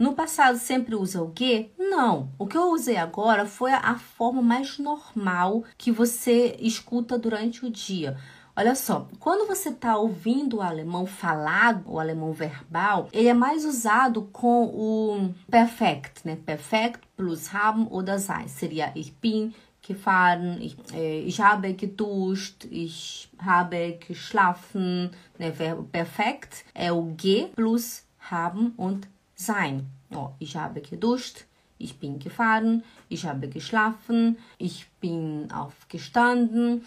No passado sempre usa o que? Não. O que eu usei agora foi a forma mais normal que você escuta durante o dia. Olha só, quando você está ouvindo o alemão falado, o alemão verbal, ele é mais usado com o perfect, né? Perfect plus haben oder sein. Seria ich bin gefahren, ich, äh, ich habe geduscht, ich habe geschlafen. Né? Verbo perfekt é o ge plus haben und sein. Ó, ich habe geduscht, ich bin gefahren, ich habe geschlafen, ich bin aufgestanden.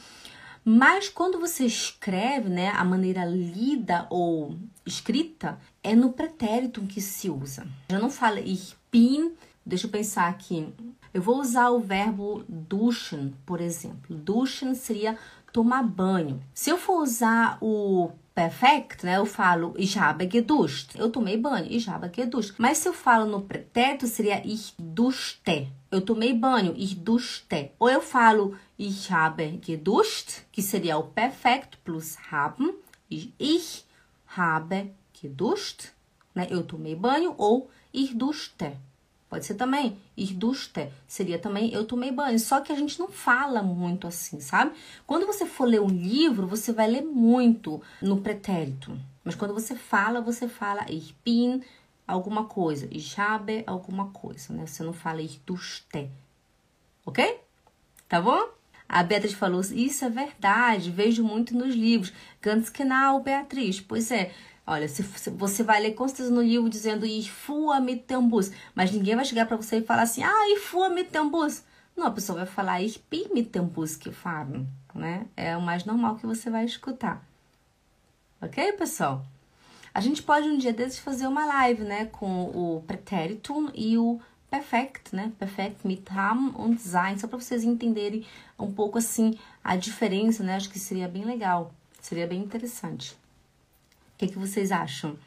Mas quando você escreve, né, a maneira lida ou escrita é no pretérito que se usa. Já não fala ich bin, deixa eu pensar aqui. Eu vou usar o verbo duschen, por exemplo. Duschen seria tomar banho. Se eu for usar o perfect, né? Eu falo ich habe geduscht. Eu tomei banho, ich habe geduscht. Mas se eu falo no pretérito, seria ich duschte. Eu tomei banho, ich duschte. Ou eu falo ich habe geduscht, que seria o perfect plus haben. Ich habe geduscht, né? Eu tomei banho ou ich duschte. Pode ser também ich duschte, seria também eu tomei banho. Só que a gente não fala muito assim, sabe? Quando você for ler um livro, você vai ler muito no pretérito. Mas quando você fala, você fala ich bin alguma coisa, habe alguma coisa, né? Você não fala ich duschte. Ok? Tá bom? A Beatriz falou, isso é verdade, vejo muito nos livros. Ganz genau, Beatriz. Pois é, Olha, se, se você vai ler com certeza no livro dizendo dem Bus, mas ninguém vai chegar para você e falar assim, ah, dem Bus. Não, a pessoa vai falar Ich bin mit dem Bus gefahren, né? É o mais normal que você vai escutar. Ok, pessoal? A gente pode um dia desses fazer uma live, né, com o pretérito e o perfect, né? Perfect mit haben und sein, só para vocês entenderem um pouco assim a diferença, né? Acho que seria bem legal, seria bem interessante. O que, que vocês acham?